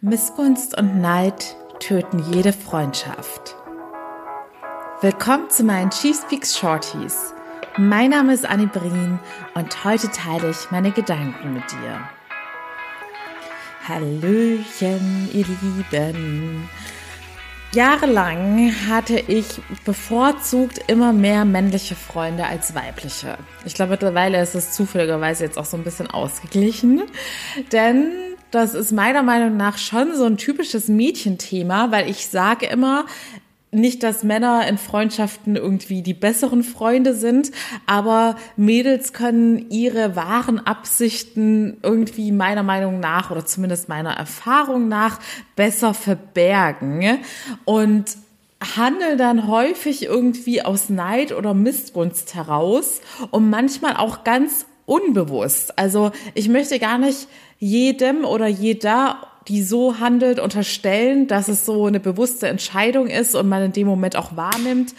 Missgunst und Neid töten jede Freundschaft. Willkommen zu meinen Chief Speaks Shorties. Mein Name ist Annie Brien und heute teile ich meine Gedanken mit dir. Hallöchen, ihr Lieben. Jahrelang hatte ich bevorzugt immer mehr männliche Freunde als weibliche. Ich glaube, mittlerweile ist es zufälligerweise jetzt auch so ein bisschen ausgeglichen, denn das ist meiner Meinung nach schon so ein typisches Mädchenthema, weil ich sage immer, nicht, dass Männer in Freundschaften irgendwie die besseren Freunde sind, aber Mädels können ihre wahren Absichten irgendwie meiner Meinung nach oder zumindest meiner Erfahrung nach besser verbergen. Und handeln dann häufig irgendwie aus Neid oder Missgunst heraus und manchmal auch ganz unbewusst. Also ich möchte gar nicht jedem oder jeder, die so handelt, unterstellen, dass es so eine bewusste Entscheidung ist und man in dem Moment auch wahrnimmt.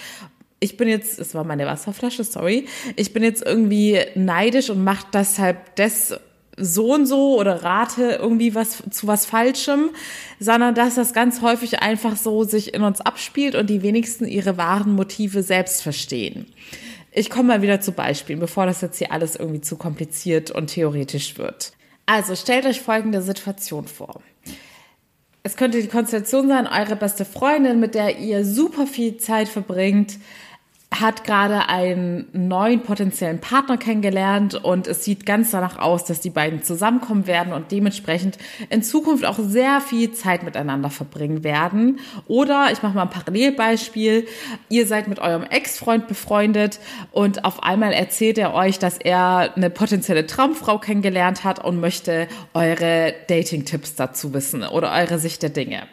Ich bin jetzt, es war meine Wasserflasche, sorry. Ich bin jetzt irgendwie neidisch und mache deshalb das so und so oder rate irgendwie was zu was Falschem, sondern dass das ganz häufig einfach so sich in uns abspielt und die wenigsten ihre wahren Motive selbst verstehen. Ich komme mal wieder zu Beispielen, bevor das jetzt hier alles irgendwie zu kompliziert und theoretisch wird. Also stellt euch folgende Situation vor. Es könnte die Konstellation sein, eure beste Freundin, mit der ihr super viel Zeit verbringt, hat gerade einen neuen potenziellen Partner kennengelernt und es sieht ganz danach aus, dass die beiden zusammenkommen werden und dementsprechend in Zukunft auch sehr viel Zeit miteinander verbringen werden. Oder ich mache mal ein Parallelbeispiel. Ihr seid mit eurem Ex-Freund befreundet und auf einmal erzählt er euch, dass er eine potenzielle Traumfrau kennengelernt hat und möchte eure Dating-Tipps dazu wissen oder eure Sicht der Dinge.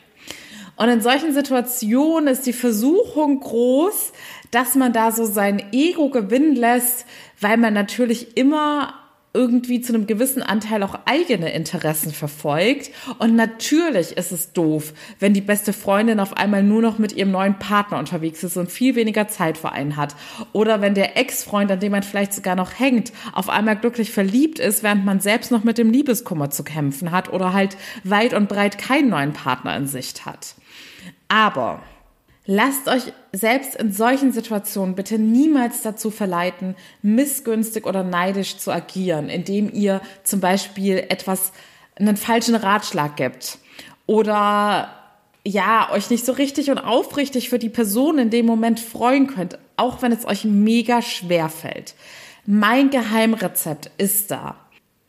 Und in solchen Situationen ist die Versuchung groß, dass man da so sein Ego gewinnen lässt, weil man natürlich immer irgendwie zu einem gewissen Anteil auch eigene Interessen verfolgt. Und natürlich ist es doof, wenn die beste Freundin auf einmal nur noch mit ihrem neuen Partner unterwegs ist und viel weniger Zeit für einen hat. Oder wenn der Ex-Freund, an dem man vielleicht sogar noch hängt, auf einmal glücklich verliebt ist, während man selbst noch mit dem Liebeskummer zu kämpfen hat oder halt weit und breit keinen neuen Partner in Sicht hat. Aber Lasst euch selbst in solchen Situationen bitte niemals dazu verleiten, missgünstig oder neidisch zu agieren, indem ihr zum Beispiel etwas, einen falschen Ratschlag gibt oder ja, euch nicht so richtig und aufrichtig für die Person in dem Moment freuen könnt, auch wenn es euch mega schwer fällt. Mein Geheimrezept ist da.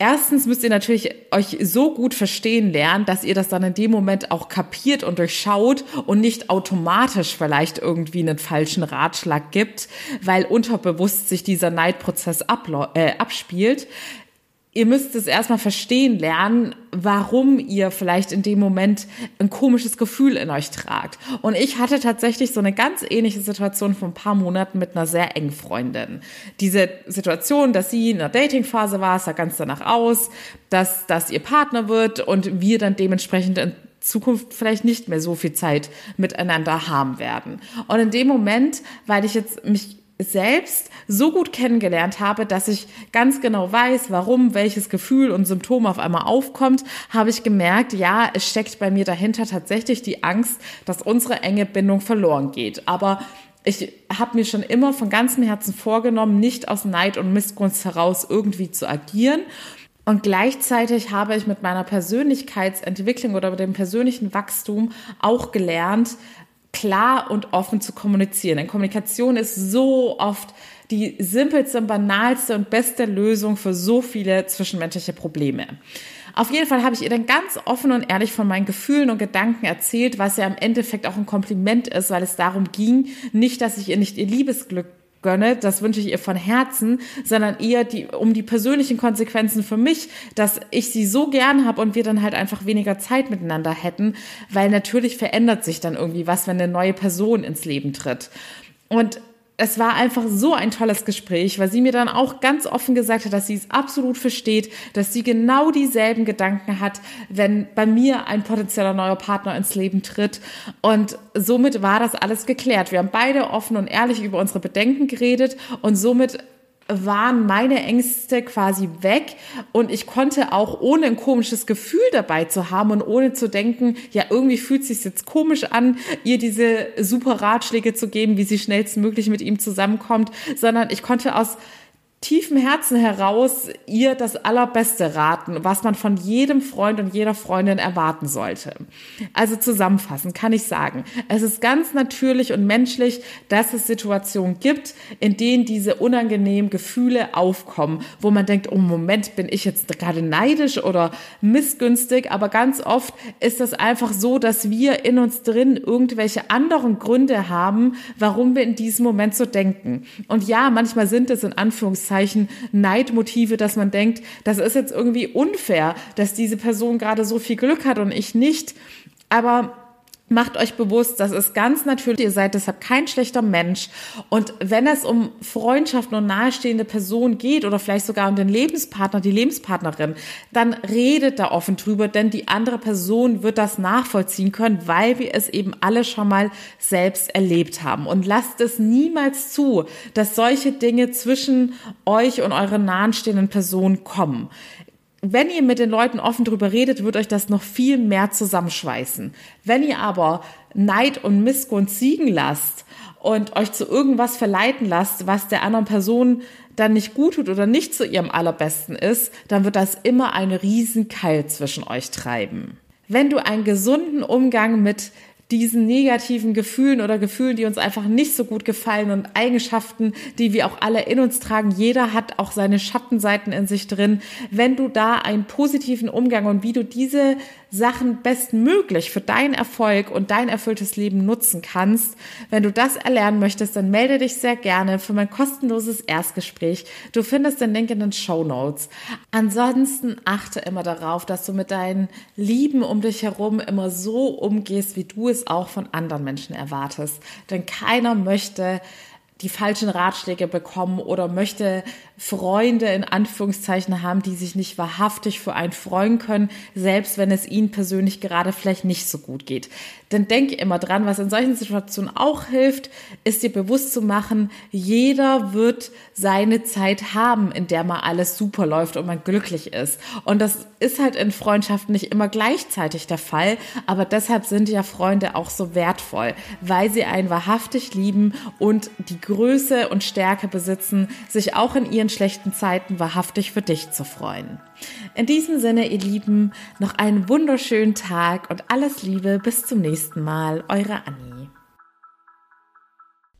Erstens müsst ihr natürlich euch so gut verstehen lernen, dass ihr das dann in dem Moment auch kapiert und durchschaut und nicht automatisch vielleicht irgendwie einen falschen Ratschlag gibt, weil unterbewusst sich dieser Neidprozess äh, abspielt ihr müsst es erstmal verstehen lernen, warum ihr vielleicht in dem Moment ein komisches Gefühl in euch tragt. Und ich hatte tatsächlich so eine ganz ähnliche Situation vor ein paar Monaten mit einer sehr engen Freundin. Diese Situation, dass sie in einer Datingphase war, sah ganz danach aus, dass das ihr Partner wird und wir dann dementsprechend in Zukunft vielleicht nicht mehr so viel Zeit miteinander haben werden. Und in dem Moment, weil ich jetzt mich selbst so gut kennengelernt habe, dass ich ganz genau weiß, warum welches Gefühl und Symptom auf einmal aufkommt, habe ich gemerkt, ja, es steckt bei mir dahinter tatsächlich die Angst, dass unsere enge Bindung verloren geht. Aber ich habe mir schon immer von ganzem Herzen vorgenommen, nicht aus Neid und Missgunst heraus irgendwie zu agieren. Und gleichzeitig habe ich mit meiner Persönlichkeitsentwicklung oder mit dem persönlichen Wachstum auch gelernt, klar und offen zu kommunizieren. Denn Kommunikation ist so oft die simpelste, banalste und beste Lösung für so viele zwischenmenschliche Probleme. Auf jeden Fall habe ich ihr dann ganz offen und ehrlich von meinen Gefühlen und Gedanken erzählt, was ja im Endeffekt auch ein Kompliment ist, weil es darum ging, nicht, dass ich ihr nicht ihr Liebesglück gönne, das wünsche ich ihr von Herzen, sondern eher die, um die persönlichen Konsequenzen für mich, dass ich sie so gern habe und wir dann halt einfach weniger Zeit miteinander hätten, weil natürlich verändert sich dann irgendwie was, wenn eine neue Person ins Leben tritt. Und es war einfach so ein tolles Gespräch, weil sie mir dann auch ganz offen gesagt hat, dass sie es absolut versteht, dass sie genau dieselben Gedanken hat, wenn bei mir ein potenzieller neuer Partner ins Leben tritt. Und somit war das alles geklärt. Wir haben beide offen und ehrlich über unsere Bedenken geredet und somit waren meine Ängste quasi weg und ich konnte auch ohne ein komisches Gefühl dabei zu haben und ohne zu denken, ja, irgendwie fühlt es sich jetzt komisch an, ihr diese super Ratschläge zu geben, wie sie schnellstmöglich mit ihm zusammenkommt, sondern ich konnte aus tiefem Herzen heraus ihr das Allerbeste raten, was man von jedem Freund und jeder Freundin erwarten sollte. Also zusammenfassend kann ich sagen, es ist ganz natürlich und menschlich, dass es Situationen gibt, in denen diese unangenehmen Gefühle aufkommen, wo man denkt, oh Moment, bin ich jetzt gerade neidisch oder missgünstig, aber ganz oft ist es einfach so, dass wir in uns drin irgendwelche anderen Gründe haben, warum wir in diesem Moment so denken. Und ja, manchmal sind es in Anführungszeichen Anführungszeichen Neidmotive, dass man denkt, das ist jetzt irgendwie unfair, dass diese Person gerade so viel Glück hat und ich nicht. Aber Macht euch bewusst, das ist ganz natürlich, ihr seid deshalb kein schlechter Mensch. Und wenn es um Freundschaften und nahestehende Personen geht oder vielleicht sogar um den Lebenspartner, die Lebenspartnerin, dann redet da offen drüber, denn die andere Person wird das nachvollziehen können, weil wir es eben alle schon mal selbst erlebt haben. Und lasst es niemals zu, dass solche Dinge zwischen euch und euren nahestehenden Personen kommen wenn ihr mit den Leuten offen drüber redet, wird euch das noch viel mehr zusammenschweißen. Wenn ihr aber Neid und Missgunst siegen lasst und euch zu irgendwas verleiten lasst, was der anderen Person dann nicht gut tut oder nicht zu ihrem allerbesten ist, dann wird das immer einen riesen Keil zwischen euch treiben. Wenn du einen gesunden Umgang mit diesen negativen Gefühlen oder Gefühlen, die uns einfach nicht so gut gefallen und Eigenschaften, die wir auch alle in uns tragen. Jeder hat auch seine Schattenseiten in sich drin. Wenn du da einen positiven Umgang und wie du diese Sachen bestmöglich für deinen Erfolg und dein erfülltes Leben nutzen kannst. Wenn du das erlernen möchtest, dann melde dich sehr gerne für mein kostenloses Erstgespräch. Du findest den Link in den Show Notes. Ansonsten achte immer darauf, dass du mit deinen Lieben um dich herum immer so umgehst, wie du es auch von anderen Menschen erwartest. Denn keiner möchte die falschen Ratschläge bekommen oder möchte Freunde in Anführungszeichen haben, die sich nicht wahrhaftig für einen freuen können, selbst wenn es ihnen persönlich gerade vielleicht nicht so gut geht. Denn denke immer dran, was in solchen Situationen auch hilft, ist dir bewusst zu machen, jeder wird seine Zeit haben, in der mal alles super läuft und man glücklich ist. Und das ist halt in Freundschaften nicht immer gleichzeitig der Fall, aber deshalb sind ja Freunde auch so wertvoll, weil sie einen wahrhaftig lieben und die Größe und Stärke besitzen, sich auch in ihren schlechten Zeiten wahrhaftig für dich zu freuen. In diesem Sinne, ihr Lieben, noch einen wunderschönen Tag und alles Liebe. Bis zum nächsten Mal. Eure Annie.